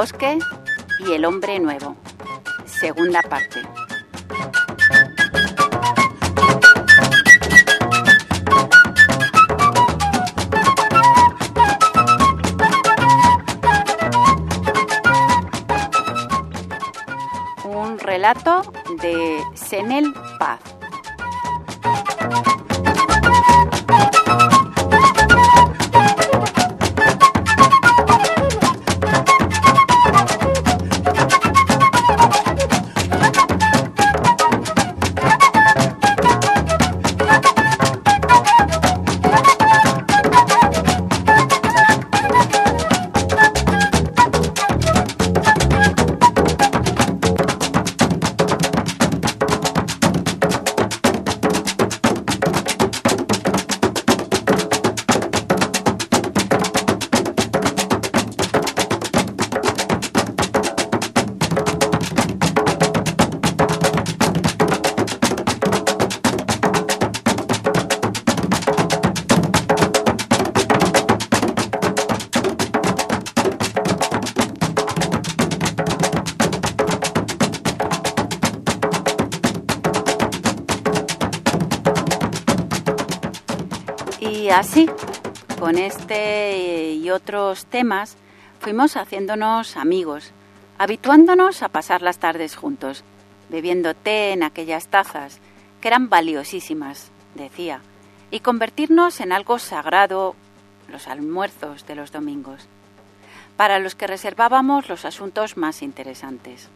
bosque y el hombre nuevo. Segunda parte. Un relato de Senel así, con este y otros temas, fuimos haciéndonos amigos, habituándonos a pasar las tardes juntos, bebiendo té en aquellas tazas, que eran valiosísimas, decía, y convertirnos en algo sagrado los almuerzos de los domingos, para los que reservábamos los asuntos más interesantes.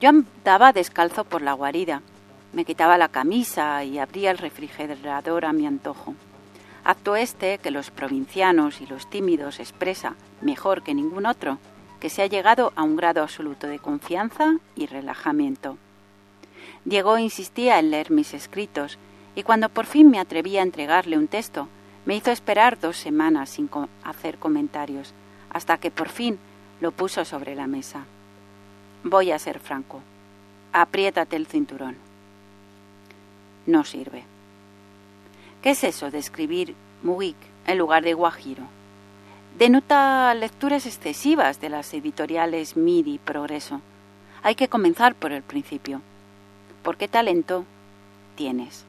Yo andaba descalzo por la guarida, me quitaba la camisa y abría el refrigerador a mi antojo. Acto este que los provincianos y los tímidos expresa mejor que ningún otro, que se ha llegado a un grado absoluto de confianza y relajamiento. Diego insistía en leer mis escritos, y cuando por fin me atreví a entregarle un texto, me hizo esperar dos semanas sin hacer comentarios, hasta que por fin lo puso sobre la mesa. Voy a ser franco. Apriétate el cinturón. No sirve. ¿Qué es eso de escribir Muik en lugar de Guajiro? Denota lecturas excesivas de las editoriales MIDI Progreso. Hay que comenzar por el principio. ¿Por qué talento tienes?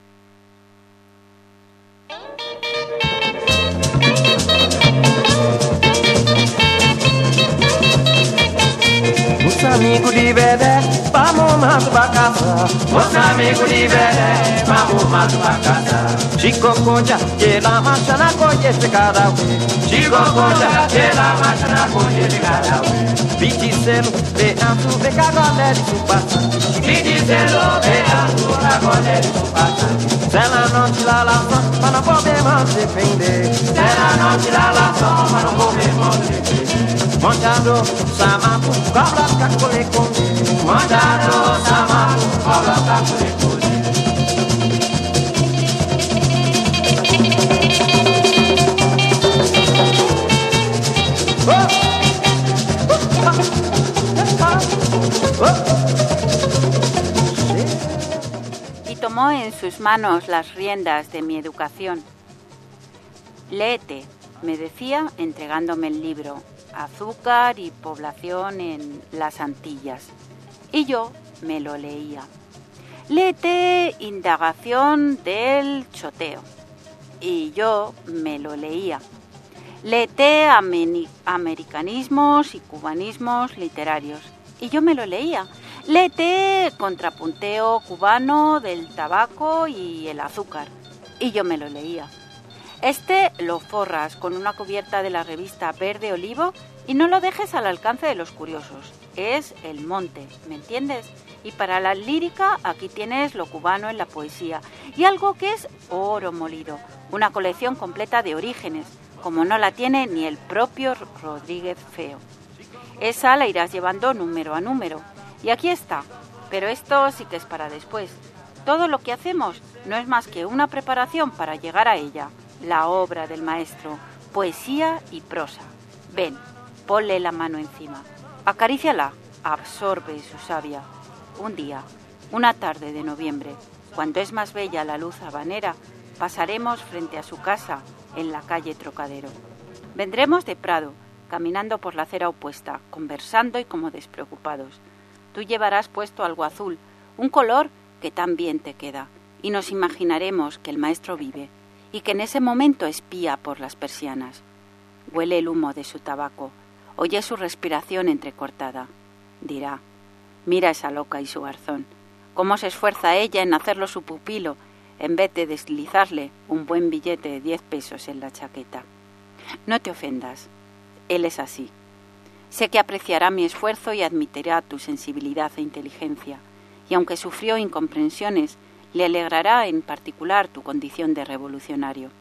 Os amigos de Bedé, mamoma tubakasa Mosame kunivere mamoma tubakasa Chikokoja jela mashana koje sekarawe Chikokoja jela mashana koje sekarawe Vitiselo be antu be kagole supasa Vitiselo be antu kagole supasa Sela non ci la não son ma non não poder Sela defender. ci la la son ma non não depender Mangiando, samapu, cobra, cacole, conde Mangiando Y tomó en sus manos las riendas de mi educación. Léete, me decía, entregándome el libro, Azúcar y población en las Antillas. Y yo me lo leía. Léete, Indagación del Choteo. Y yo me lo leía. Léete, Americanismos y Cubanismos Literarios. Y yo me lo leía. Léete, Contrapunteo Cubano del Tabaco y el Azúcar. Y yo me lo leía. Este lo forras con una cubierta de la revista Verde Olivo y no lo dejes al alcance de los curiosos. Es el monte, ¿me entiendes? Y para la lírica aquí tienes lo cubano en la poesía y algo que es oro molido, una colección completa de orígenes, como no la tiene ni el propio Rodríguez Feo. Esa la irás llevando número a número. Y aquí está, pero esto sí que es para después. Todo lo que hacemos no es más que una preparación para llegar a ella la obra del maestro, poesía y prosa. Ven, ponle la mano encima, acaríciala, absorbe su savia. Un día, una tarde de noviembre, cuando es más bella la luz habanera, pasaremos frente a su casa en la calle Trocadero. Vendremos de Prado, caminando por la acera opuesta, conversando y como despreocupados. Tú llevarás puesto algo azul, un color que tan bien te queda, y nos imaginaremos que el maestro vive, y que en ese momento espía por las persianas. Huele el humo de su tabaco, oye su respiración entrecortada. Dirá, mira esa loca y su garzón, cómo se esfuerza ella en hacerlo su pupilo, en vez de deslizarle un buen billete de diez pesos en la chaqueta. No te ofendas, él es así. Sé que apreciará mi esfuerzo y admitirá tu sensibilidad e inteligencia, y aunque sufrió incomprensiones, le alegrará en particular tu condición de revolucionario.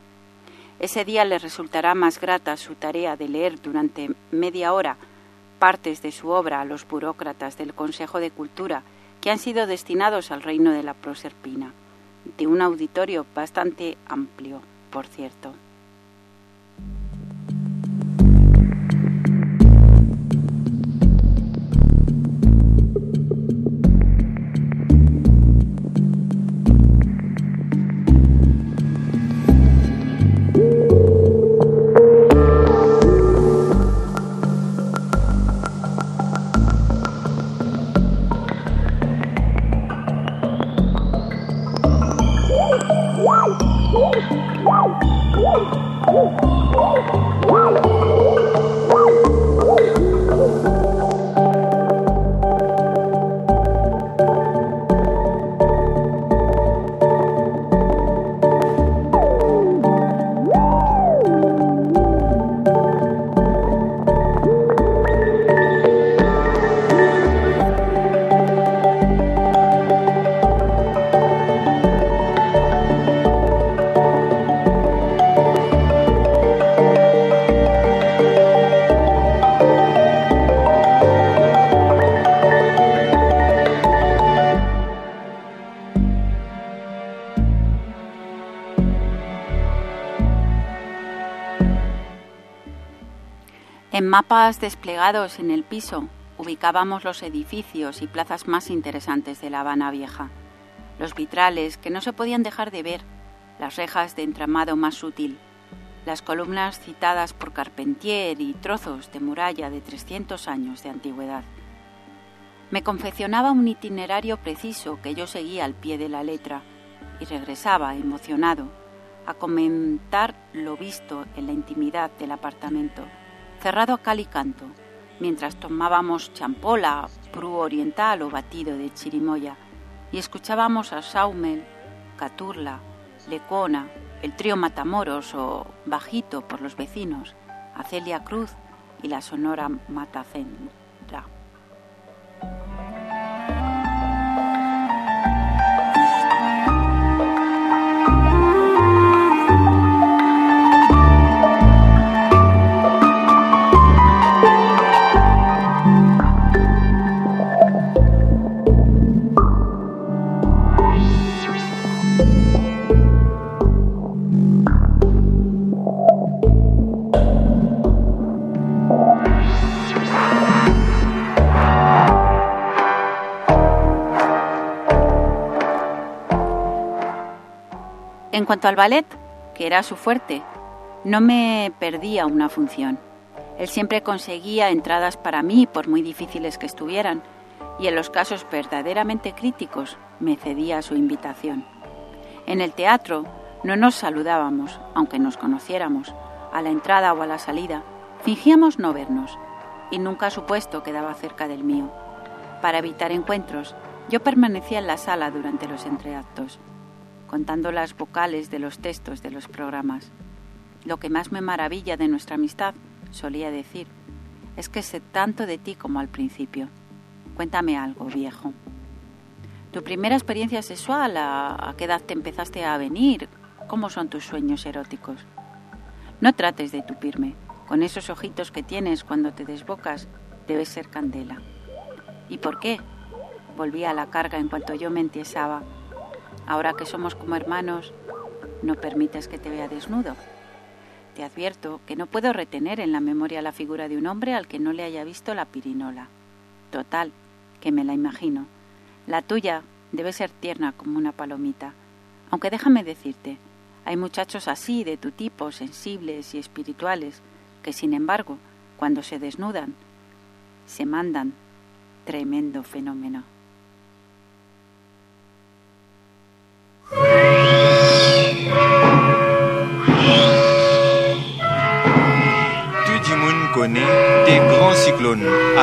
Ese día le resultará más grata su tarea de leer durante media hora partes de su obra a los burócratas del Consejo de Cultura que han sido destinados al reino de la Proserpina, de un auditorio bastante amplio, por cierto. En mapas desplegados en el piso ubicábamos los edificios y plazas más interesantes de La Habana Vieja, los vitrales que no se podían dejar de ver, las rejas de entramado más sutil, las columnas citadas por Carpentier y trozos de muralla de 300 años de antigüedad. Me confeccionaba un itinerario preciso que yo seguía al pie de la letra y regresaba emocionado a comentar lo visto en la intimidad del apartamento cerrado a cal y canto, mientras tomábamos champola, prú oriental o batido de chirimoya, y escuchábamos a Saumel, Caturla, Lecona, el trío Matamoros o Bajito por los vecinos, a Celia Cruz y la sonora Matacendra. Cuanto al ballet, que era su fuerte, no me perdía una función. Él siempre conseguía entradas para mí, por muy difíciles que estuvieran, y en los casos verdaderamente críticos me cedía su invitación. En el teatro no nos saludábamos, aunque nos conociéramos, a la entrada o a la salida, fingíamos no vernos, y nunca su puesto quedaba cerca del mío. Para evitar encuentros, yo permanecía en la sala durante los entreactos contando las vocales de los textos de los programas. Lo que más me maravilla de nuestra amistad, solía decir, es que sé tanto de ti como al principio. Cuéntame algo, viejo. ¿Tu primera experiencia sexual? ¿A, qué edad te empezaste a venir? ¿Cómo son tus sueños eróticos? No trates de tupirme. Con esos ojitos que tienes cuando te desbocas, debes ser candela. ¿Y por qué? Volví a la carga en cuanto yo me entiesaba Ahora que somos como hermanos, no permites que te vea desnudo. Te advierto que no puedo retener en la memoria la figura de un hombre al que no le haya visto la pirinola. Total, que me la imagino. La tuya debe ser tierna como una palomita. Aunque déjame decirte, hay muchachos así, de tu tipo, sensibles y espirituales, que sin embargo, cuando se desnudan, se mandan. Tremendo fenómeno.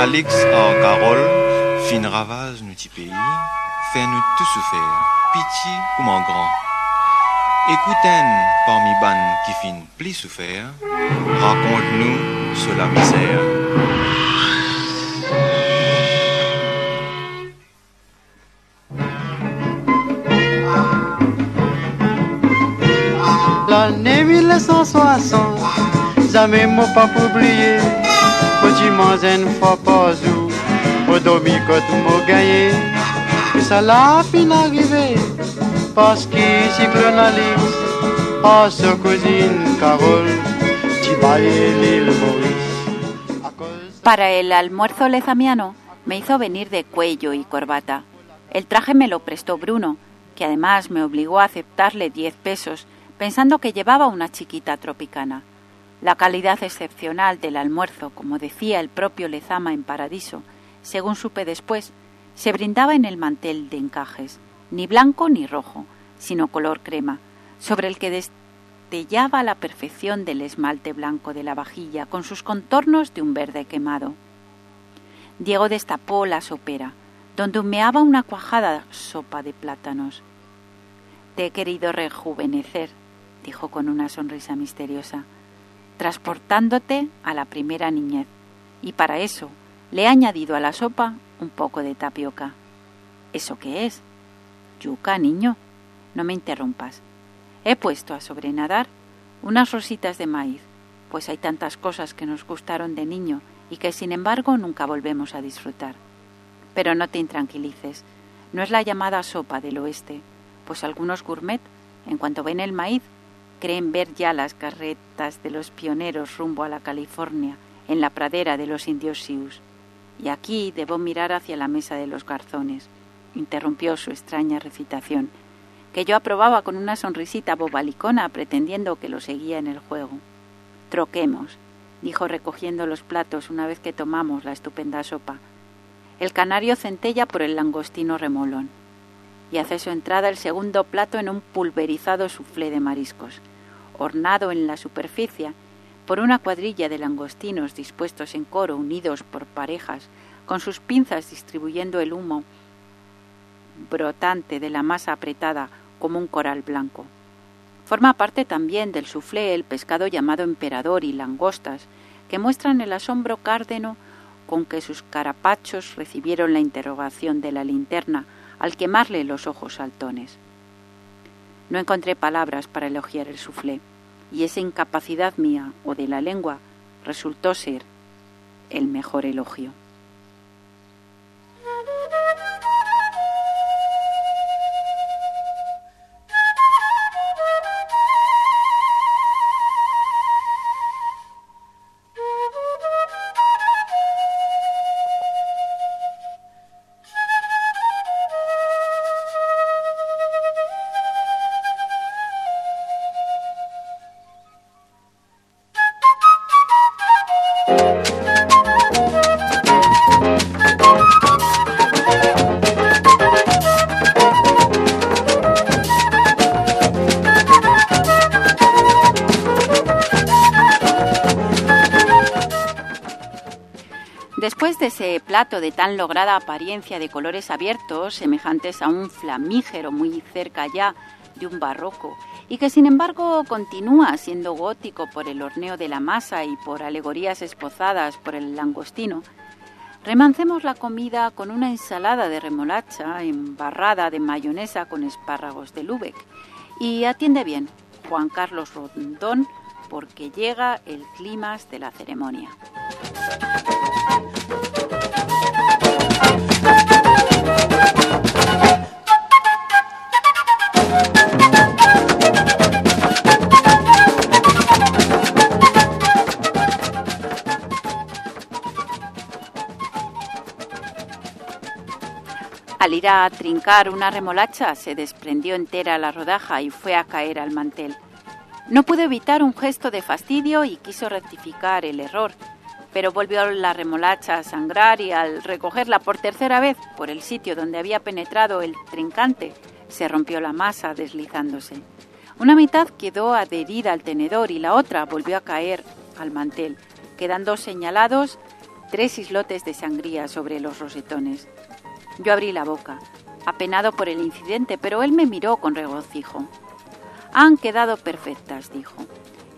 Alex en Carole, fin ravage nous pays, fait nous tout souffrir, pitié ou mon grand. Écoutez parmi ban qui fin plus souffert, raconte-nous sur la misère. L'année 1960 jamais m'a pas oublié. Para el almuerzo lezamiano me hizo venir de cuello y corbata. El traje me lo prestó Bruno, que además me obligó a aceptarle diez pesos, pensando que llevaba una chiquita tropicana. La calidad excepcional del almuerzo, como decía el propio Lezama en Paradiso, según supe después, se brindaba en el mantel de encajes, ni blanco ni rojo, sino color crema, sobre el que destellaba la perfección del esmalte blanco de la vajilla con sus contornos de un verde quemado. Diego destapó la sopera, donde humeaba una cuajada sopa de plátanos. Te he querido rejuvenecer, dijo con una sonrisa misteriosa transportándote a la primera niñez, y para eso le he añadido a la sopa un poco de tapioca. ¿Eso qué es? Yuca, niño. No me interrumpas. He puesto a sobrenadar unas rositas de maíz, pues hay tantas cosas que nos gustaron de niño y que sin embargo nunca volvemos a disfrutar. Pero no te intranquilices, no es la llamada sopa del oeste, pues algunos gourmet, en cuanto ven el maíz, creen ver ya las carretas de los pioneros rumbo a la California, en la pradera de los indios Sioux. Y aquí debo mirar hacia la mesa de los garzones, interrumpió su extraña recitación, que yo aprobaba con una sonrisita bobalicona, pretendiendo que lo seguía en el juego. Troquemos, dijo recogiendo los platos una vez que tomamos la estupenda sopa. El canario centella por el langostino remolón y hace su entrada el segundo plato en un pulverizado soufflé de mariscos, ornado en la superficie por una cuadrilla de langostinos dispuestos en coro, unidos por parejas, con sus pinzas distribuyendo el humo brotante de la masa apretada como un coral blanco. Forma parte también del soufflé el pescado llamado emperador y langostas, que muestran el asombro cárdeno con que sus carapachos recibieron la interrogación de la linterna al quemarle los ojos saltones. No encontré palabras para elogiar el suflé, y esa incapacidad mía o de la lengua resultó ser el mejor elogio. Plato de tan lograda apariencia de colores abiertos, semejantes a un flamígero muy cerca ya de un barroco, y que sin embargo continúa siendo gótico por el horneo de la masa y por alegorías espozadas por el langostino, remancemos la comida con una ensalada de remolacha embarrada de mayonesa con espárragos de Lübeck. Y atiende bien, Juan Carlos Rondón, porque llega el clímax de la ceremonia. Al ir a trincar una remolacha se desprendió entera la rodaja y fue a caer al mantel. No pudo evitar un gesto de fastidio y quiso rectificar el error, pero volvió la remolacha a sangrar y al recogerla por tercera vez por el sitio donde había penetrado el trincante, se rompió la masa deslizándose. Una mitad quedó adherida al tenedor y la otra volvió a caer al mantel, quedando señalados tres islotes de sangría sobre los rosetones. Yo abrí la boca, apenado por el incidente, pero él me miró con regocijo. Han quedado perfectas, dijo.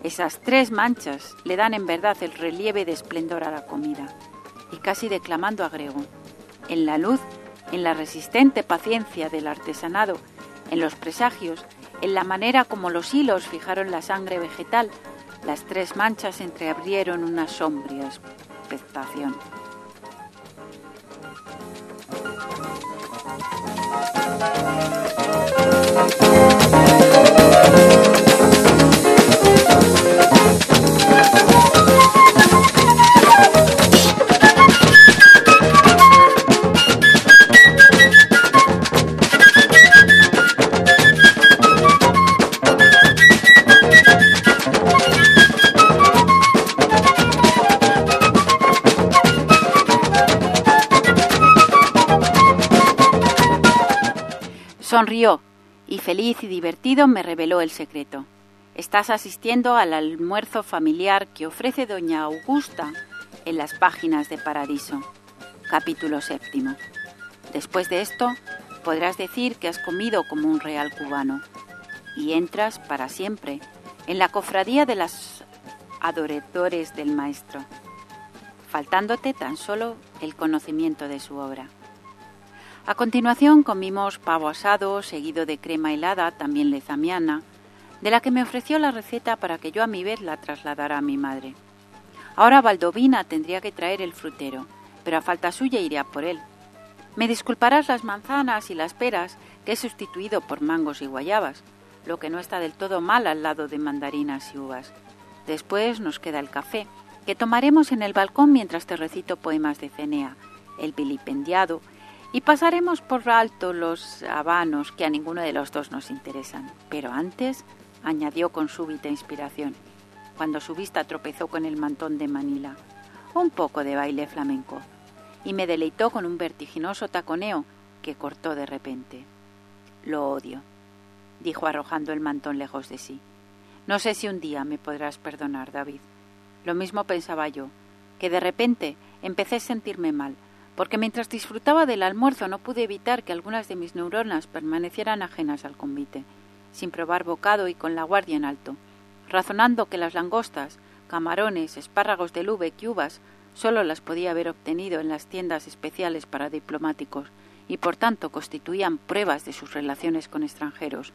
Esas tres manchas le dan en verdad el relieve de esplendor a la comida. Y casi declamando agregó, en la luz, en la resistente paciencia del artesanado, en los presagios, en la manera como los hilos fijaron la sangre vegetal, las tres manchas entreabrieron una sombría expectación. Thank you. Sonrió y feliz y divertido me reveló el secreto. Estás asistiendo al almuerzo familiar que ofrece doña Augusta en las páginas de Paradiso. Capítulo séptimo. Después de esto, podrás decir que has comido como un real cubano y entras para siempre en la cofradía de los adoradores del Maestro, faltándote tan solo el conocimiento de su obra. A continuación comimos pavo asado, seguido de crema helada, también lezamiana, de la que me ofreció la receta para que yo a mi vez la trasladara a mi madre. Ahora Valdovina tendría que traer el frutero, pero a falta suya iría por él. Me disculparás las manzanas y las peras que he sustituido por mangos y guayabas, lo que no está del todo mal al lado de mandarinas y uvas. Después nos queda el café, que tomaremos en el balcón mientras te recito poemas de Cenea, el vilipendiado y pasaremos por alto los habanos que a ninguno de los dos nos interesan. Pero antes, añadió con súbita inspiración, cuando su vista tropezó con el mantón de Manila, un poco de baile flamenco, y me deleitó con un vertiginoso taconeo que cortó de repente. Lo odio, dijo arrojando el mantón lejos de sí. No sé si un día me podrás perdonar, David. Lo mismo pensaba yo, que de repente empecé a sentirme mal, porque mientras disfrutaba del almuerzo no pude evitar que algunas de mis neuronas permanecieran ajenas al convite, sin probar bocado y con la guardia en alto, razonando que las langostas, camarones, espárragos de lube y uvas solo las podía haber obtenido en las tiendas especiales para diplomáticos y por tanto constituían pruebas de sus relaciones con extranjeros,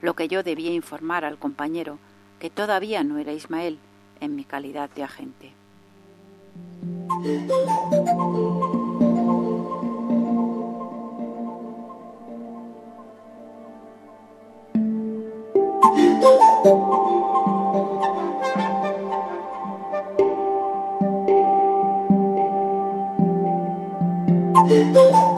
lo que yo debía informar al compañero, que todavía no era Ismael, en mi calidad de agente. Thank you.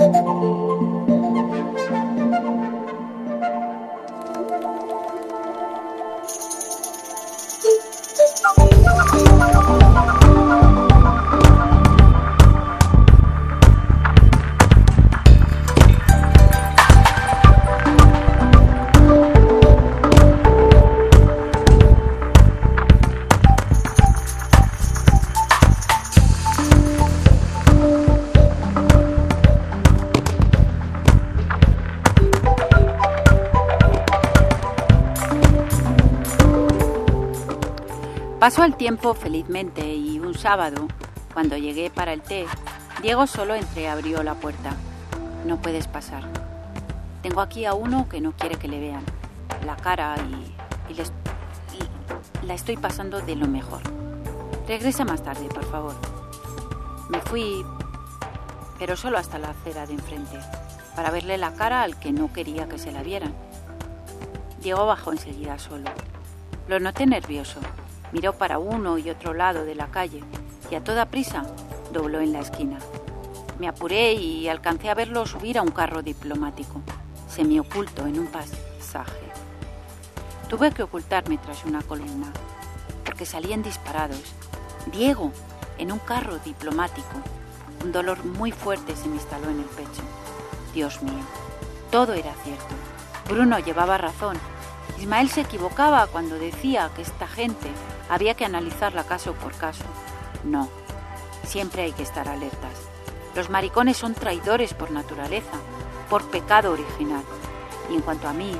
Pasó el tiempo felizmente y un sábado, cuando llegué para el té, Diego solo entreabrió la puerta. No puedes pasar. Tengo aquí a uno que no quiere que le vean la cara y, la estoy pasando de lo mejor. Regresa más tarde, por favor. Me fui, pero solo hasta la acera de enfrente, para verle la cara al que no quería que se la vieran. Diego bajó enseguida solo. Lo noté nervioso Miró para uno y otro lado de la calle y a toda prisa dobló en la esquina. Me apuré y alcancé a verlo subir a un carro diplomático, semioculto en un pasaje. Tuve que ocultarme tras una columna, porque salían disparados. Diego, en un carro diplomático. Un dolor muy fuerte se me instaló en el pecho. Dios mío, todo era cierto. Bruno llevaba razón. Ismael se equivocaba cuando decía que esta gente había que analizarla caso por caso. No, siempre hay que estar alertas. Los maricones son traidores por naturaleza, por pecado original. Y en cuanto a mí,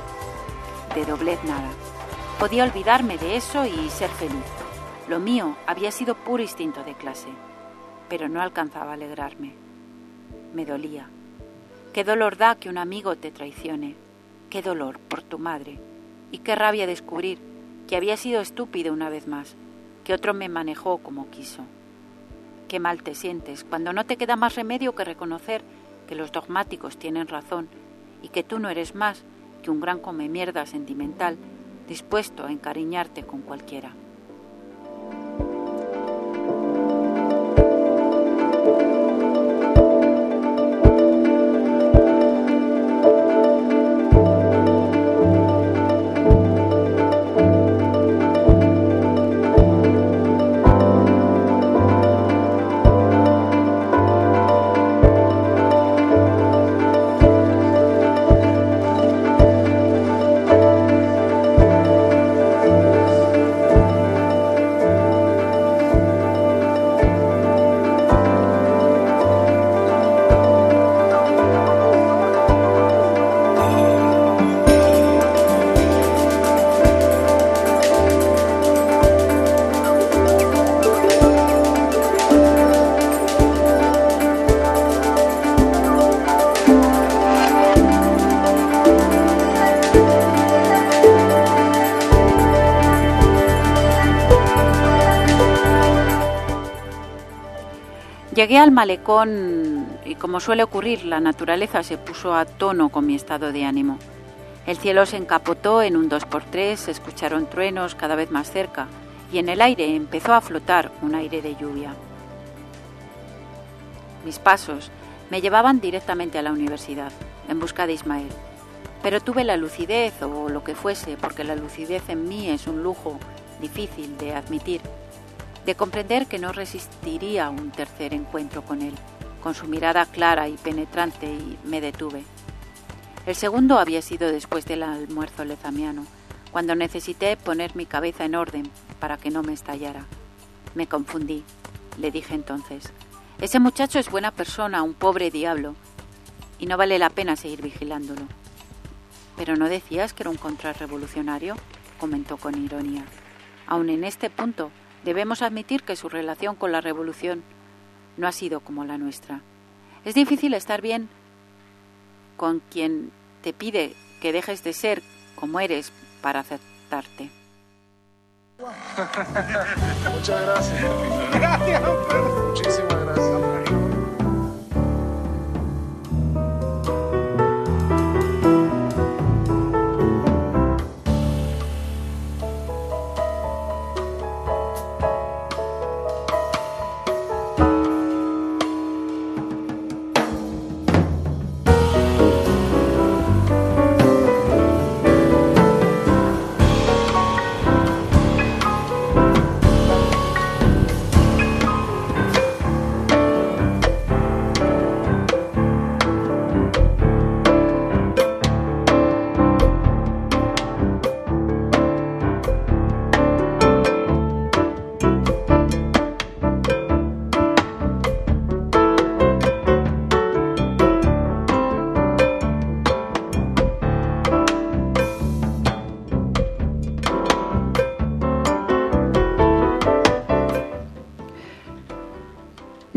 de doblez nada. Podía olvidarme de eso y ser feliz. Lo mío había sido puro instinto de clase, pero no alcanzaba a alegrarme. Me dolía. Qué dolor da que un amigo te traicione. Qué dolor por tu madre. Y qué rabia descubrir que había sido estúpido una vez más, que otro me manejó como quiso. Qué mal te sientes cuando no te queda más remedio que reconocer que los dogmáticos tienen razón y que tú no eres más que un gran come mierda sentimental dispuesto a encariñarte con cualquiera. Llegué al malecón y como suele ocurrir, la naturaleza se puso a tono con mi estado de ánimo. El cielo se encapotó en un 2x3, se escucharon truenos cada vez más cerca y en el aire empezó a flotar un aire de lluvia. Mis pasos me llevaban directamente a la universidad, en busca de Ismael. Pero tuve la lucidez o lo que fuese, porque la lucidez en mí es un lujo difícil de admitir de comprender que no resistiría un tercer encuentro con él, con su mirada clara y penetrante, y me detuve. El segundo había sido después del almuerzo lezamiano, cuando necesité poner mi cabeza en orden para que no me estallara. Me confundí, le dije entonces. Ese muchacho es buena persona, un pobre diablo, y no vale la pena seguir vigilándolo. Pero no decías que era un contrarrevolucionario, comentó con ironía. Aun en este punto Debemos admitir que su relación con la revolución no ha sido como la nuestra. Es difícil estar bien con quien te pide que dejes de ser como eres para aceptarte. Muchas gracias. Gracias. Muchísimas gracias.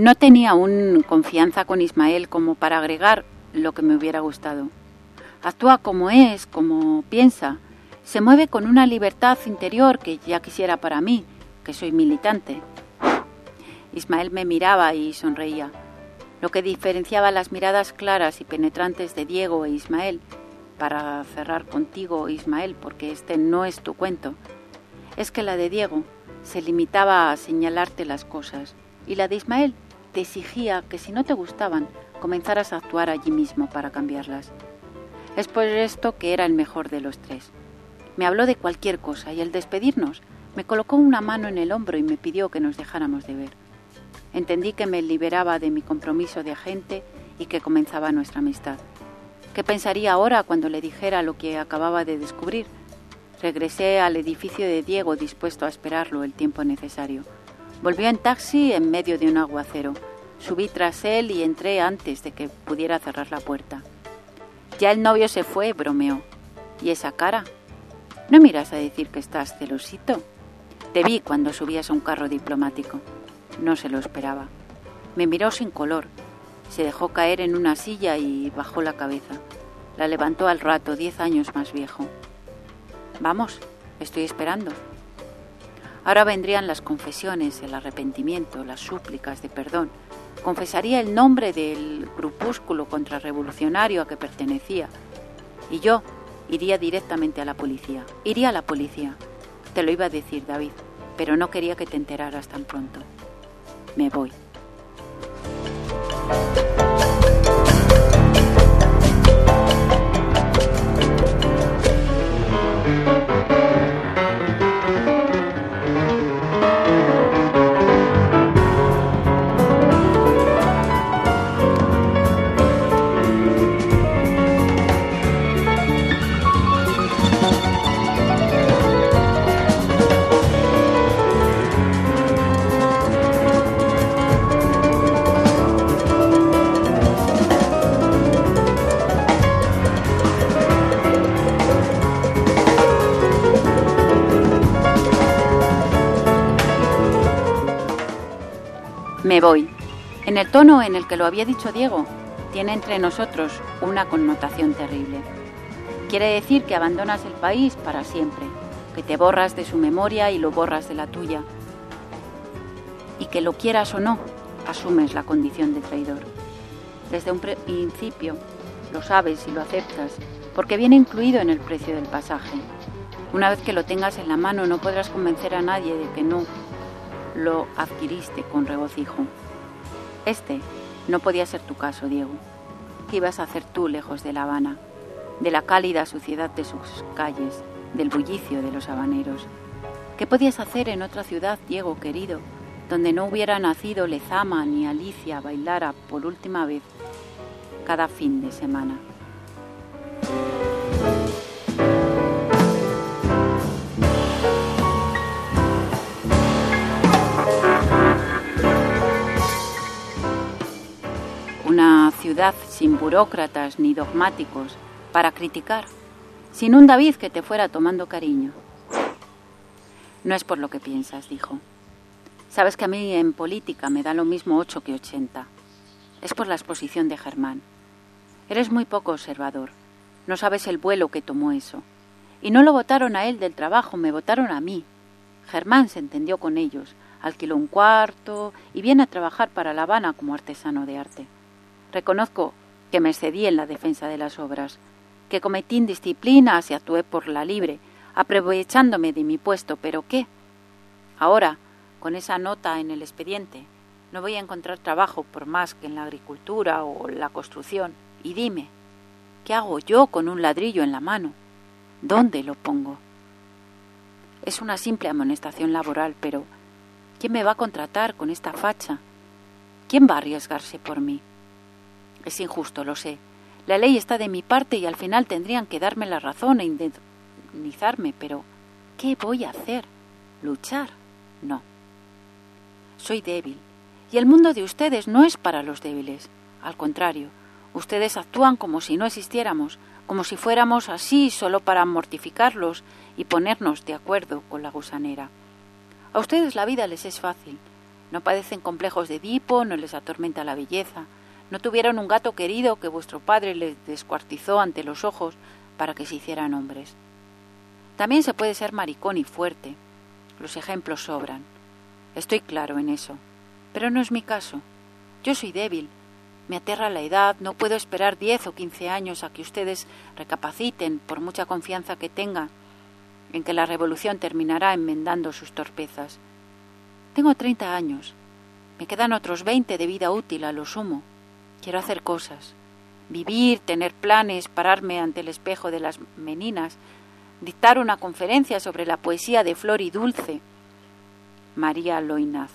No tenía aún confianza con Ismael como para agregar lo que me hubiera gustado. Actúa como es, como piensa. Se mueve con una libertad interior que ya quisiera para mí, que soy militante. Ismael me miraba y sonreía. Lo que diferenciaba las miradas claras y penetrantes de Diego e Ismael, para cerrar contigo, Ismael, porque este no es tu cuento, es que la de Diego se limitaba a señalarte las cosas y la de Ismael te exigía que si no te gustaban, comenzaras a actuar allí mismo para cambiarlas. Es por esto que era el mejor de los tres. Me habló de cualquier cosa y al despedirnos me colocó una mano en el hombro y me pidió que nos dejáramos de ver. Entendí que me liberaba de mi compromiso de agente y que comenzaba nuestra amistad. ¿Qué pensaría ahora cuando le dijera lo que acababa de descubrir? Regresé al edificio de Diego dispuesto a esperarlo el tiempo necesario. Volvió en taxi en medio de un aguacero. Subí tras él y entré antes de que pudiera cerrar la puerta. Ya el novio se fue, bromeó. ¿Y esa cara? ¿No miras a decir que estás celosito? Te vi cuando subías a un carro diplomático. No se lo esperaba. Me miró sin color. Se dejó caer en una silla y bajó la cabeza. La levantó al rato, diez años más viejo. Vamos, estoy esperando. Ahora vendrían las confesiones, el arrepentimiento, las súplicas de perdón. Confesaría el nombre del grupúsculo contrarrevolucionario a que pertenecía. Y yo iría directamente a la policía. Iría a la policía. Te lo iba a decir, David, pero no quería que te enteraras tan pronto. Me voy. Me voy. En el tono en el que lo había dicho Diego, tiene entre nosotros una connotación terrible. Quiere decir que abandonas el país para siempre, que te borras de su memoria y lo borras de la tuya, y que lo quieras o no, asumes la condición de traidor. Desde un principio lo sabes y lo aceptas, porque viene incluido en el precio del pasaje. Una vez que lo tengas en la mano no podrás convencer a nadie de que no lo adquiriste con regocijo. Este no podía ser tu caso, Diego. ¿Qué ibas a hacer tú lejos de La Habana, de la cálida suciedad de sus calles, del bullicio de los habaneros? ¿Qué podías hacer en otra ciudad, Diego querido, donde no hubiera nacido Lezama ni Alicia bailara por última vez cada fin de semana? Ciudad sin burócratas ni dogmáticos para criticar, sin un David que te fuera tomando cariño. No es por lo que piensas, dijo. Sabes que a mí en política me da lo mismo ocho que ochenta. Es por la exposición de Germán. Eres muy poco observador. No sabes el vuelo que tomó eso. Y no lo votaron a él del trabajo, me votaron a mí. Germán se entendió con ellos, alquiló un cuarto y viene a trabajar para La Habana como artesano de arte. Reconozco que me excedí en la defensa de las obras, que cometí indisciplinas y actué por la libre, aprovechándome de mi puesto, pero ¿qué? Ahora, con esa nota en el expediente, no voy a encontrar trabajo por más que en la agricultura o la construcción. Y dime, ¿qué hago yo con un ladrillo en la mano? ¿Dónde lo pongo? Es una simple amonestación laboral, pero ¿quién me va a contratar con esta facha? ¿Quién va a arriesgarse por mí? Es injusto, lo sé. La ley está de mi parte y al final tendrían que darme la razón e indemnizarme, pero ¿qué voy a hacer? ¿Luchar? No. Soy débil, y el mundo de ustedes no es para los débiles. Al contrario, ustedes actúan como si no existiéramos, como si fuéramos así solo para mortificarlos y ponernos de acuerdo con la gusanera. A ustedes la vida les es fácil. No padecen complejos de Edipo, no les atormenta la belleza, no tuvieron un gato querido que vuestro padre les descuartizó ante los ojos para que se hicieran hombres. También se puede ser maricón y fuerte. Los ejemplos sobran. Estoy claro en eso. Pero no es mi caso. Yo soy débil. Me aterra la edad, no puedo esperar diez o quince años a que ustedes recapaciten, por mucha confianza que tengan, en que la revolución terminará enmendando sus torpezas. Tengo treinta años. Me quedan otros veinte de vida útil a lo sumo. Quiero hacer cosas, vivir, tener planes, pararme ante el espejo de las meninas, dictar una conferencia sobre la poesía de Flor y Dulce. María Loinaz.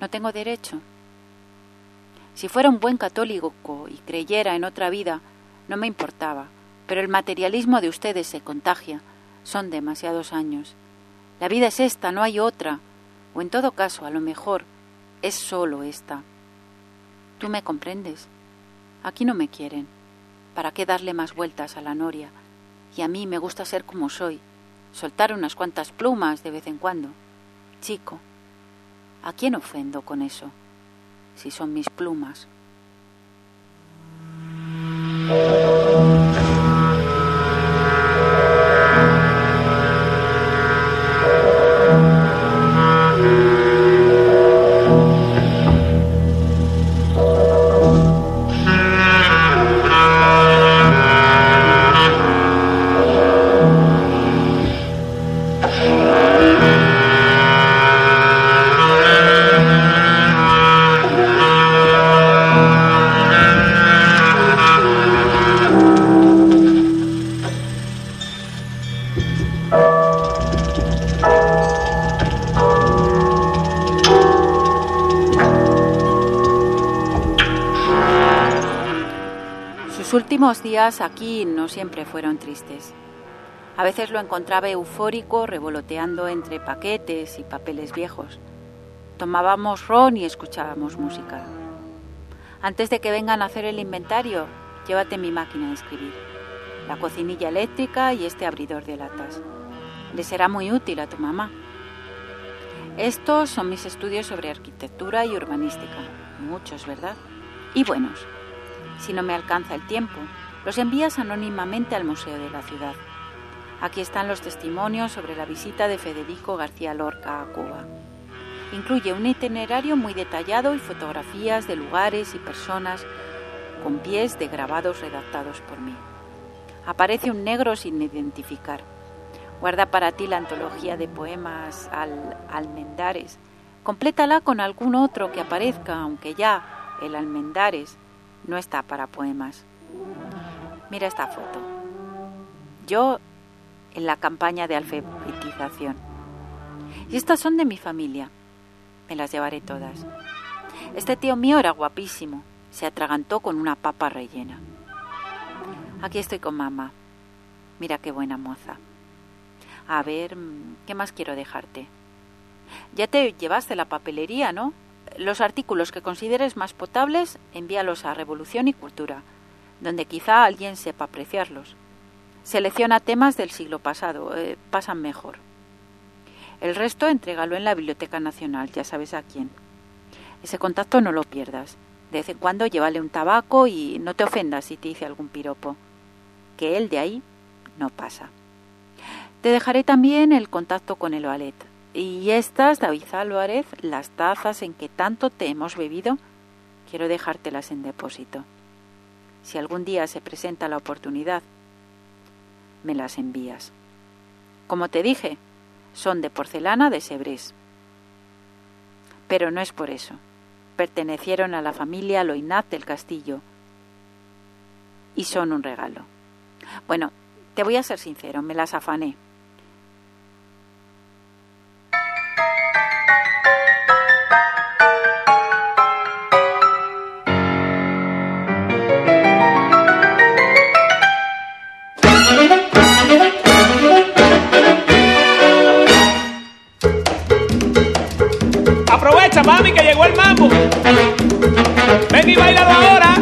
¿No tengo derecho? Si fuera un buen católico y creyera en otra vida, no me importaba, pero el materialismo de ustedes se contagia. Son demasiados años. La vida es esta, no hay otra. O en todo caso, a lo mejor, es solo esta. ¿Tú me comprendes? Aquí no me quieren. ¿Para qué darle más vueltas a la noria? Y a mí me gusta ser como soy, soltar unas cuantas plumas de vez en cuando. Chico, ¿a quién ofendo con eso? Si son mis plumas. Aquí no siempre fueron tristes. A veces lo encontraba eufórico revoloteando entre paquetes y papeles viejos. Tomábamos ron y escuchábamos música. Antes de que vengan a hacer el inventario, llévate mi máquina de escribir, la cocinilla eléctrica y este abridor de latas. Le será muy útil a tu mamá. Estos son mis estudios sobre arquitectura y urbanística. Muchos, ¿verdad? Y buenos si no me alcanza el tiempo, los envías anónimamente al Museo de la Ciudad. Aquí están los testimonios sobre la visita de Federico García Lorca a Cuba. Incluye un itinerario muy detallado y fotografías de lugares y personas con pies de grabados redactados por mí. Aparece un negro sin identificar. Guarda para ti la antología de poemas al Almendares. Complétala con algún otro que aparezca, aunque ya el Almendares no está para poemas. Mira esta foto. Yo en la campaña de alfabetización. Y estas son de mi familia. Me las llevaré todas. Este tío mío era guapísimo. Se atragantó con una papa rellena. Aquí estoy con mamá. Mira qué buena moza. A ver, ¿qué más quiero dejarte? Ya te llevaste la papelería, ¿no? Los artículos que consideres más potables, envíalos a Revolución y Cultura, donde quizá alguien sepa apreciarlos. Selecciona temas del siglo pasado, eh, pasan mejor. El resto entrégalo en la Biblioteca Nacional, ya sabes a quién. Ese contacto no lo pierdas. De vez en cuando llévale un tabaco y no te ofendas si te dice algún piropo. Que él de ahí no pasa. Te dejaré también el contacto con el ballet. Y estas, David Álvarez, las tazas en que tanto te hemos bebido, quiero dejártelas en depósito. Si algún día se presenta la oportunidad, me las envías. Como te dije, son de porcelana de Sebrés. Pero no es por eso. Pertenecieron a la familia Loinat del Castillo y son un regalo. Bueno, te voy a ser sincero, me las afané Aprovecha, mami, que llegó el mambo. Ven y bailalo ahora.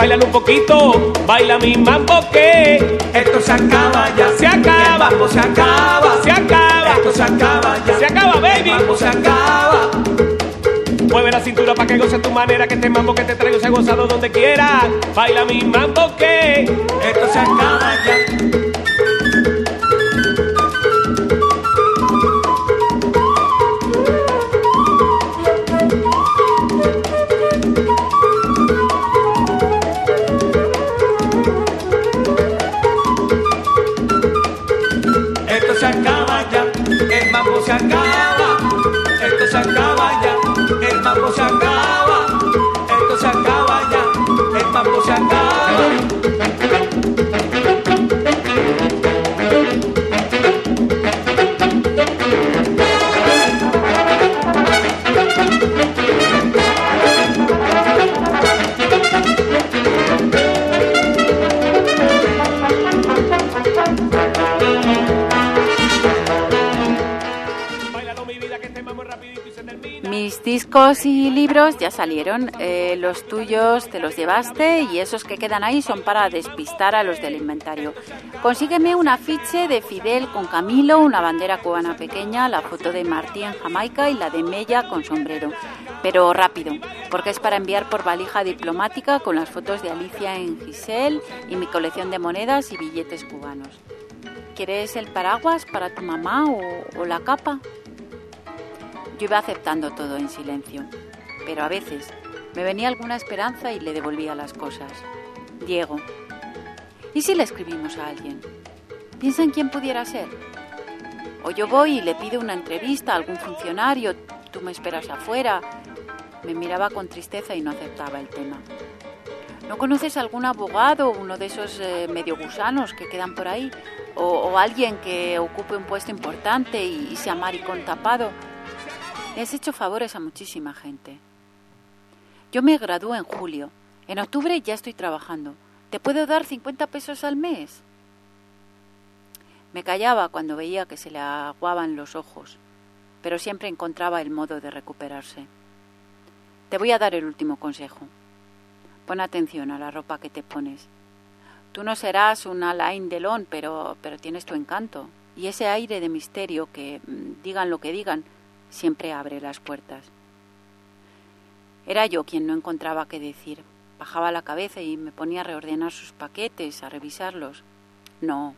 Bailan un poquito. Baila mi mambo que esto se acaba ya. Se acaba. El mambo se acaba. Se acaba. Esto se acaba ya. Se acaba, baby. El mambo se acaba. Mueve la cintura para que goce tu manera, que este mambo que te traigo se ha gozado donde quiera. Baila mi mambo que esto se acaba ya. Y libros ya salieron. Eh, los tuyos te los llevaste y esos que quedan ahí son para despistar a los del inventario. Consígueme un afiche de Fidel con Camilo, una bandera cubana pequeña, la foto de Martí en Jamaica y la de Mella con sombrero. Pero rápido, porque es para enviar por valija diplomática con las fotos de Alicia en Giselle y mi colección de monedas y billetes cubanos. ¿Quieres el paraguas para tu mamá o la capa? Yo iba aceptando todo en silencio, pero a veces me venía alguna esperanza y le devolvía las cosas. Diego, ¿y si le escribimos a alguien? Piensa en quién pudiera ser. O yo voy y le pido una entrevista a algún funcionario, tú me esperas afuera. Me miraba con tristeza y no aceptaba el tema. ¿No conoces algún abogado, uno de esos eh, medio gusanos que quedan por ahí? O, alguien que ocupe un puesto importante y, y sea maricón tapado? Le has hecho favores a muchísima gente. Yo me gradúo en julio. En octubre ya estoy trabajando. ¿Te puedo dar 50 pesos al mes? Me callaba cuando veía que se le aguaban los ojos, pero siempre encontraba el modo de recuperarse. Te voy a dar el último consejo. Pon atención a la ropa que te pones. Tú no serás un Alain Delon, pero, pero tienes tu encanto. Y ese aire de misterio que, mm, digan lo que digan, siempre abre las puertas. Era yo quien no encontraba qué decir. Bajaba la cabeza y me ponía a reordenar sus paquetes, a revisarlos. No,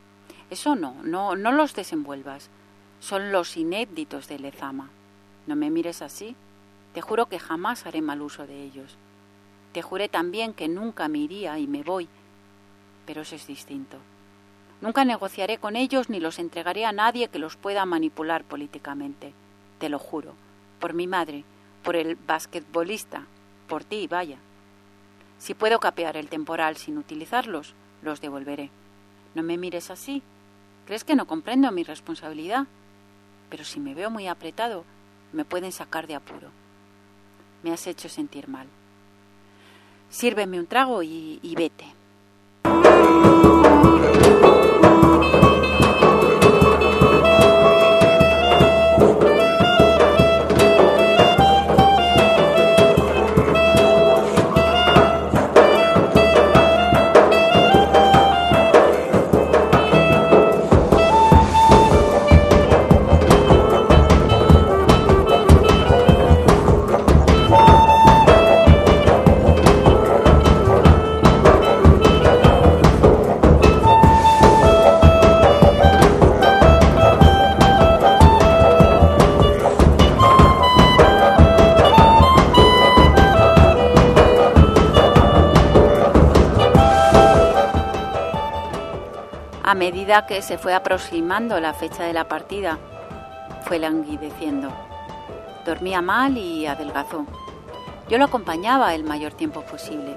eso no, no, no los desenvuelvas. Son los inéditos de Lezama. No me mires así. Te juro que jamás haré mal uso de ellos. Te juré también que nunca me iría y me voy, pero eso es distinto. Nunca negociaré con ellos ni los entregaré a nadie que los pueda manipular políticamente. Te lo juro. Por mi madre, por el basquetbolista, por ti, vaya. Si puedo capear el temporal sin utilizarlos, los devolveré. No me mires así. ¿Crees que no comprendo mi responsabilidad? Pero si me veo muy apretado, me pueden sacar de apuro. Me has hecho sentir mal. Sírveme un trago y, y vete. Medida que se fue aproximando la fecha de la partida, fue languideciendo. Dormía mal y adelgazó. Yo lo acompañaba el mayor tiempo posible,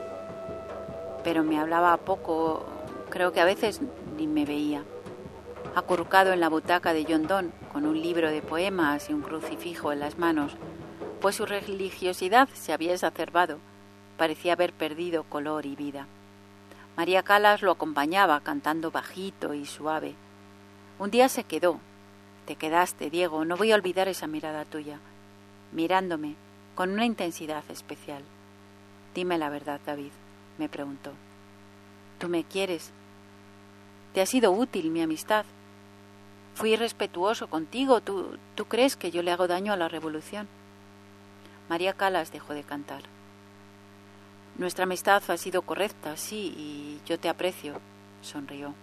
pero me hablaba poco, creo que a veces ni me veía. Acurrucado en la butaca de John Donne, con un libro de poemas y un crucifijo en las manos, pues su religiosidad se había exacerbado, parecía haber perdido color y vida. María Calas lo acompañaba cantando bajito y suave. Un día se quedó. Te quedaste, Diego, no voy a olvidar esa mirada tuya, mirándome con una intensidad especial. Dime la verdad, David, me preguntó. ¿Tú me quieres? Te ha sido útil mi amistad. Fui respetuoso contigo. ¿Tú, ¿Tú crees que yo le hago daño a la revolución? María Calas dejó de cantar. Nuestra amistad ha sido correcta, sí, y yo te aprecio, sonrió.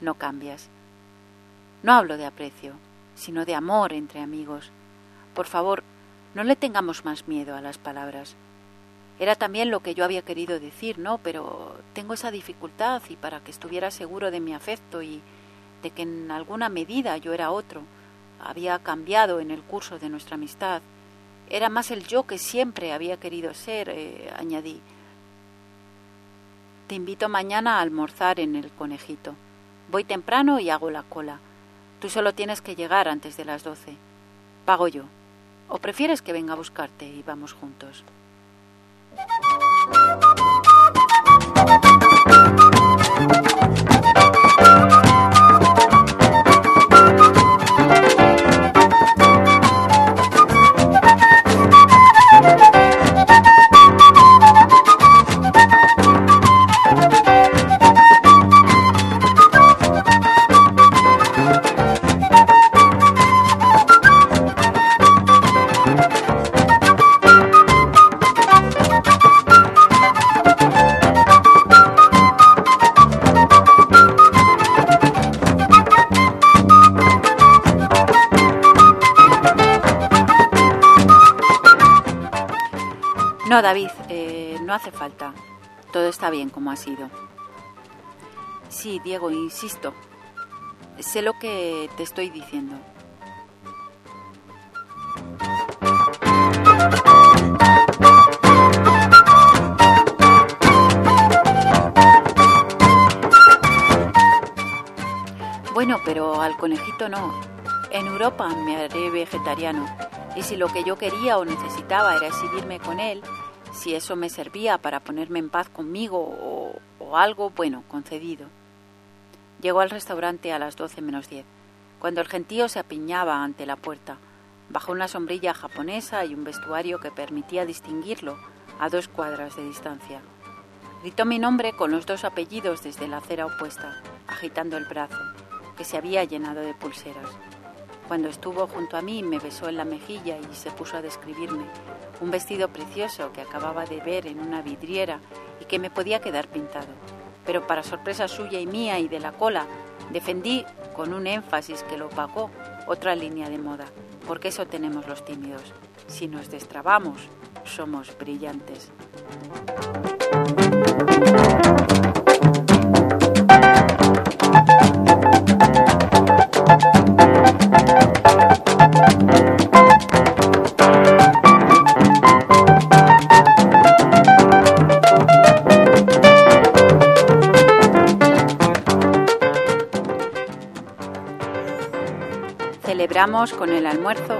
No cambias. No hablo de aprecio, sino de amor entre amigos. Por favor, no le tengamos más miedo a las palabras. Era también lo que yo había querido decir, ¿no? Pero tengo esa dificultad y para que estuviera seguro de mi afecto y de que en alguna medida yo era otro, había cambiado en el curso de nuestra amistad. Era más el yo que siempre había querido ser, eh, añadí. Te invito mañana a almorzar en el conejito. Voy temprano y hago la cola. Tú solo tienes que llegar antes de las doce. Pago yo. ¿O prefieres que venga a buscarte y vamos juntos? No, David, eh, no hace falta. Todo está bien como ha sido. Sí, Diego, insisto. Sé lo que te estoy diciendo. Bueno, pero al conejito no. En Europa me haré vegetariano. Y si lo que yo quería o necesitaba era exhibirme con él, si eso me servía para ponerme en paz conmigo o, algo, bueno, concedido. Llegó al restaurante a las doce menos diez, cuando el gentío se apiñaba ante la puerta, bajo una sombrilla japonesa y un vestuario que permitía distinguirlo a dos cuadras de distancia. Gritó mi nombre con los dos apellidos desde la acera opuesta, agitando el brazo, que se había llenado de pulseras. Cuando estuvo junto a mí me besó en la mejilla y se puso a describirme un vestido precioso que acababa de ver en una vidriera y que me podía quedar pintado. Pero para sorpresa suya y mía y de la cola, defendí con un énfasis que lo pagó otra línea de moda, porque eso tenemos los tímidos. Si nos destrabamos, somos brillantes. Celebramos con el almuerzo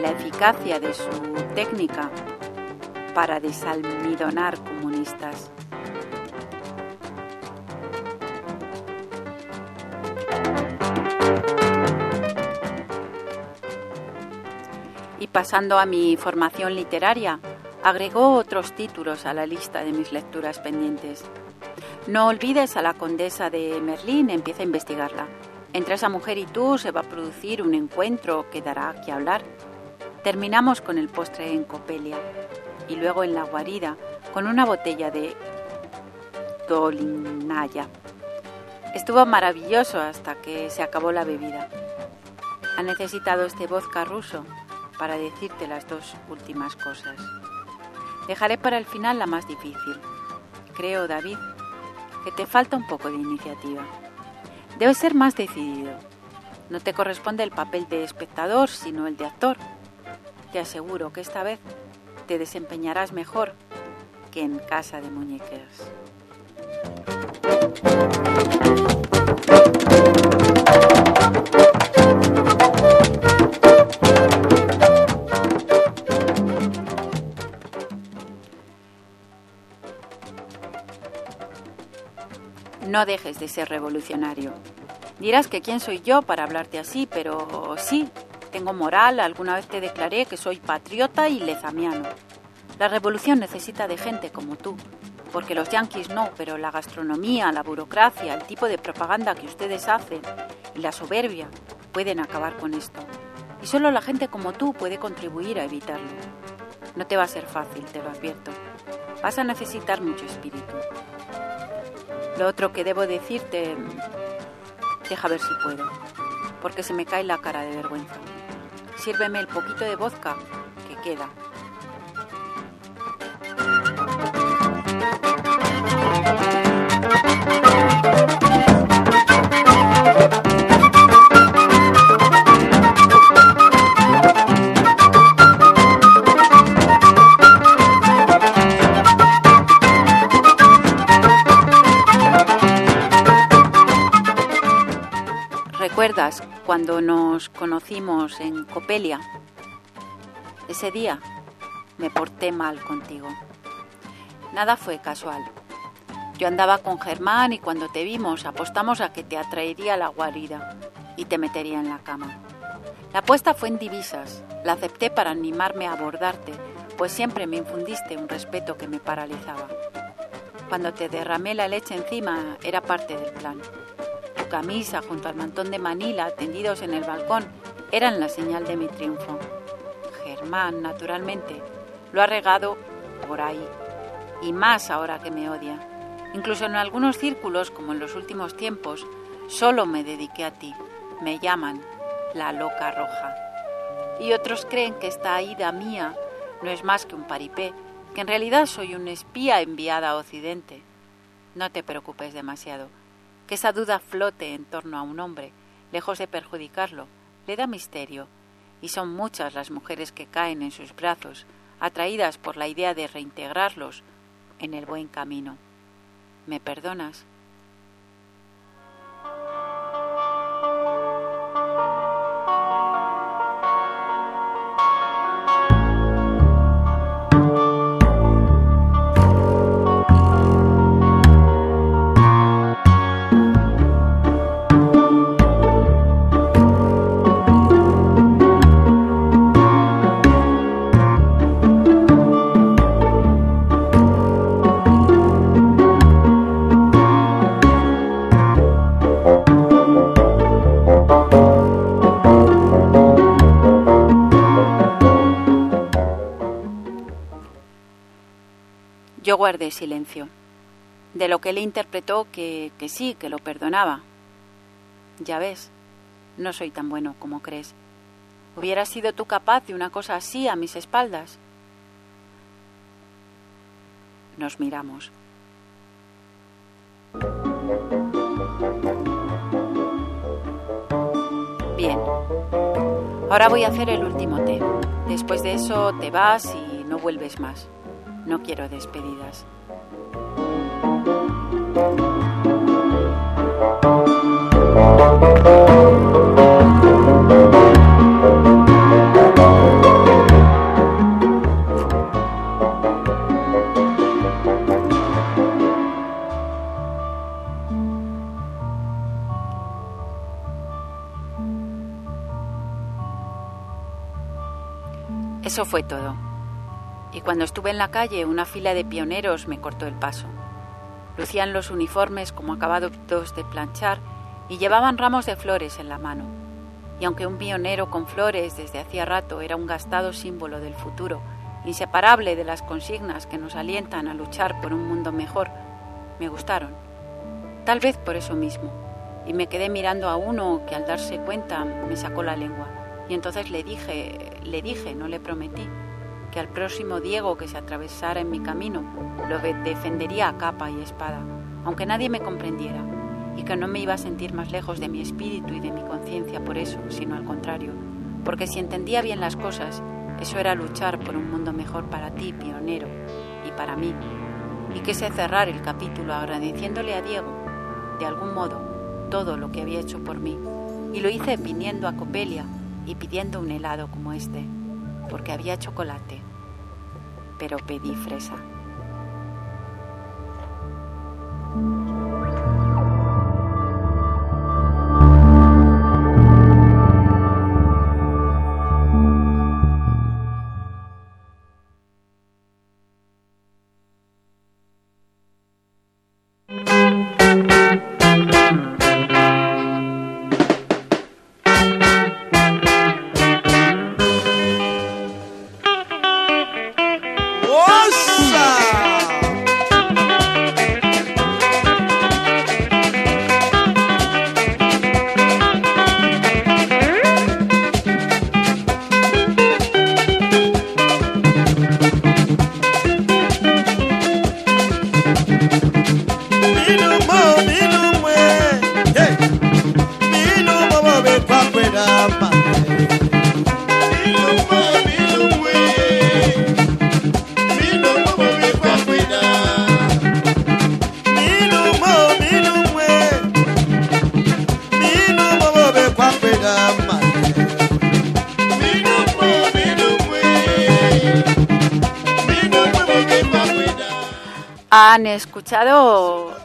la eficacia de su técnica para desalmidonar comunistas. Y pasando a mi formación literaria, agregó otros títulos a la lista de mis lecturas pendientes. No olvides a la condesa de Merlín, empieza a investigarla. Entre esa mujer y tú se va a producir un encuentro que dará que hablar. Terminamos con el postre en Copelia y luego en la guarida con una botella de Dolinaya. Estuvo maravilloso hasta que se acabó la bebida. Ha necesitado este vodka ruso para decirte las dos últimas cosas. Dejaré para el final la más difícil. Creo, David, que te falta un poco de iniciativa. Debes ser más decidido. No te corresponde el papel de espectador, sino el de actor. Te aseguro que esta vez te desempeñarás mejor que en casa de muñecas. No dejes de ser revolucionario. Dirás que quién soy yo para hablarte así, pero sí, tengo moral, alguna vez te declaré que soy patriota y lezamiano. La revolución necesita de gente como tú, porque los yanquis no, pero la gastronomía, la burocracia, el tipo de propaganda que ustedes hacen y la soberbia pueden acabar con esto. Y solo la gente como tú puede contribuir a evitarlo. No te va a ser fácil, te lo advierto. Vas a necesitar mucho espíritu. Lo otro que debo decirte, deja ver si puedo, porque se me cae la cara de vergüenza. Sírveme el poquito de vodka que queda. Conocimos en Copelia? Ese día me porté mal contigo. Nada fue casual. Yo andaba con Germán y cuando te vimos apostamos a que te atraería la guarida y te metería en la cama. La apuesta fue en divisas. La acepté para animarme a abordarte, pues siempre me infundiste un respeto que me paralizaba. Cuando te derramé la leche encima era parte del plan. Camisa junto al mantón de Manila tendidos en el balcón eran la señal de mi triunfo. Germán, naturalmente, lo ha regado por ahí, y más ahora que me odia. Incluso en algunos círculos, como en los últimos tiempos, solo me dediqué a ti. Me llaman la loca roja. Y otros creen que esta ida mía no es más que un paripé, que en realidad soy un espía enviada a Occidente. No te preocupes demasiado. Que esa duda flote en torno a un hombre, lejos de perjudicarlo, le da misterio, y son muchas las mujeres que caen en sus brazos, atraídas por la idea de reintegrarlos en el buen camino. ¿Me perdonas? Yo guardé silencio. De lo que él interpretó que, que sí, que lo perdonaba. Ya ves, no soy tan bueno como crees. ¿Hubieras sido tú capaz de una cosa así a mis espaldas? Nos miramos. Bien. Ahora voy a hacer el último té. Después de eso te vas y no vuelves más. No quiero despedidas. Eso fue todo. Y cuando estuve en la calle, una fila de pioneros me cortó el paso. Lucían los uniformes como acabados de planchar y llevaban ramos de flores en la mano. Y aunque un pionero con flores desde hacía rato era un gastado símbolo del futuro, inseparable de las consignas que nos alientan a luchar por un mundo mejor, me gustaron. Tal vez por eso mismo. Y me quedé mirando a uno que al darse cuenta me sacó la lengua. Y entonces le dije, le dije, no le prometí, que al próximo Diego que se atravesara en mi camino lo defendería a capa y espada, aunque nadie me comprendiera, y que no me iba a sentir más lejos de mi espíritu y de mi conciencia por eso, sino al contrario, porque si entendía bien las cosas, eso era luchar por un mundo mejor para ti, pionero, y para mí. Y quise cerrar el capítulo agradeciéndole a Diego, de algún modo, todo lo que había hecho por mí, y lo hice viniendo a Copelia y pidiendo un helado como este, porque había chocolate, pero pedí fresa.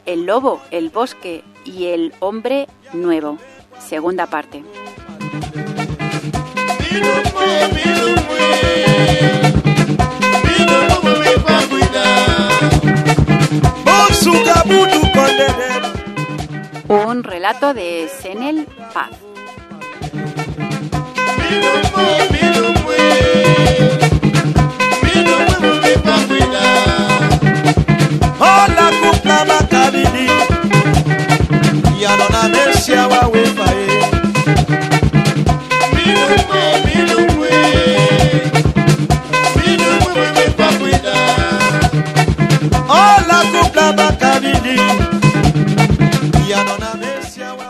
El lobo, el bosque y el hombre nuevo, segunda parte. Un relato de Senel Paz.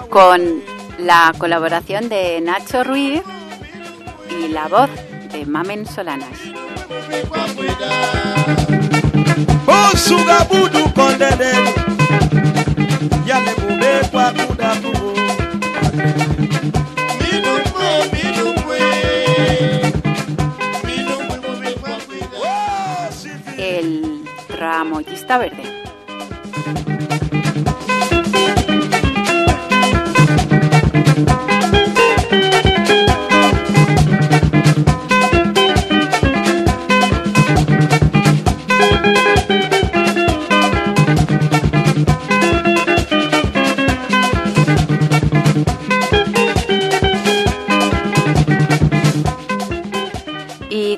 Con la colaboración de Nacho Ruiz y la voz de Mamen Solanas. Osuga budu kondede Yale bube kwa kuda El tramoyista verde.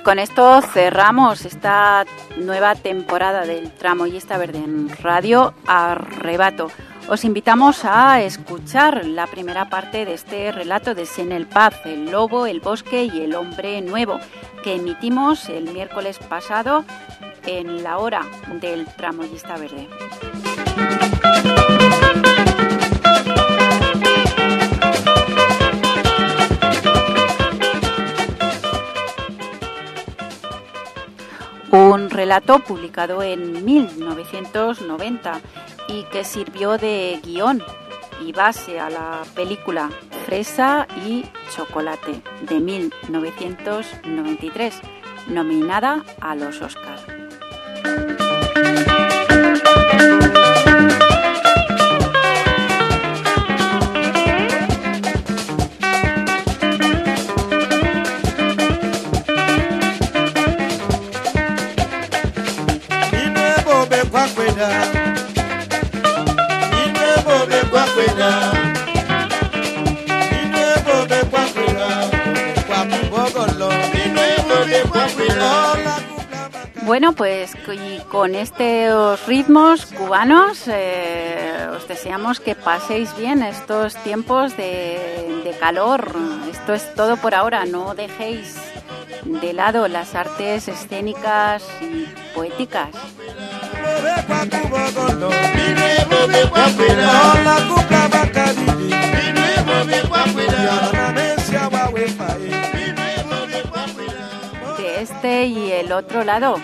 Con esto cerramos esta nueva temporada del Tramoyista Verde en Radio Arrebato. Os invitamos a escuchar la primera parte de este relato de Senel Paz, el lobo, el bosque y el hombre nuevo, que emitimos el miércoles pasado en la hora del Tramoyista Verde. Relato publicado en 1990 y que sirvió de guion y base a la película Fresa y Chocolate de 1993, nominada a los Oscars. Bueno, pues con estos ritmos cubanos eh, os deseamos que paséis bien estos tiempos de, de calor. Esto es todo por ahora. No dejéis de lado las artes escénicas y poéticas. Este y el otro lado,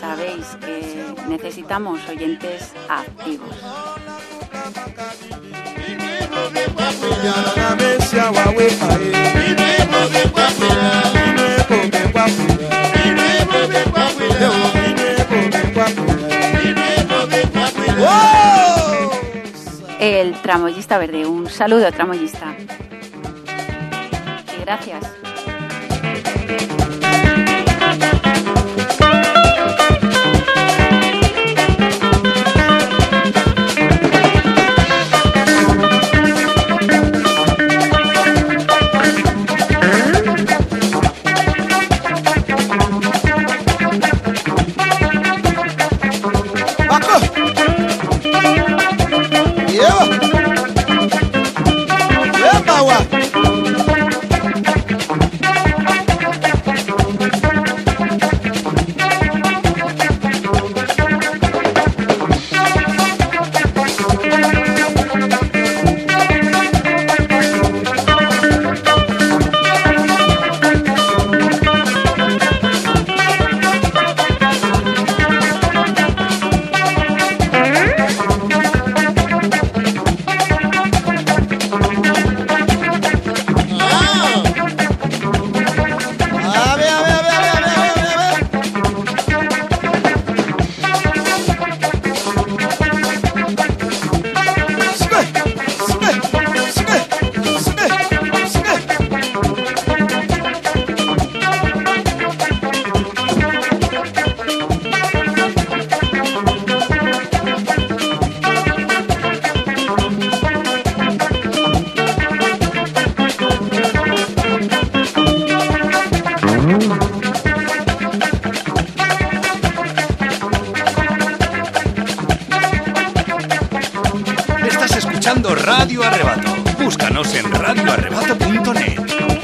sabéis que necesitamos oyentes activos. El tramoyista verde, un saludo tramoyista. Y gracias.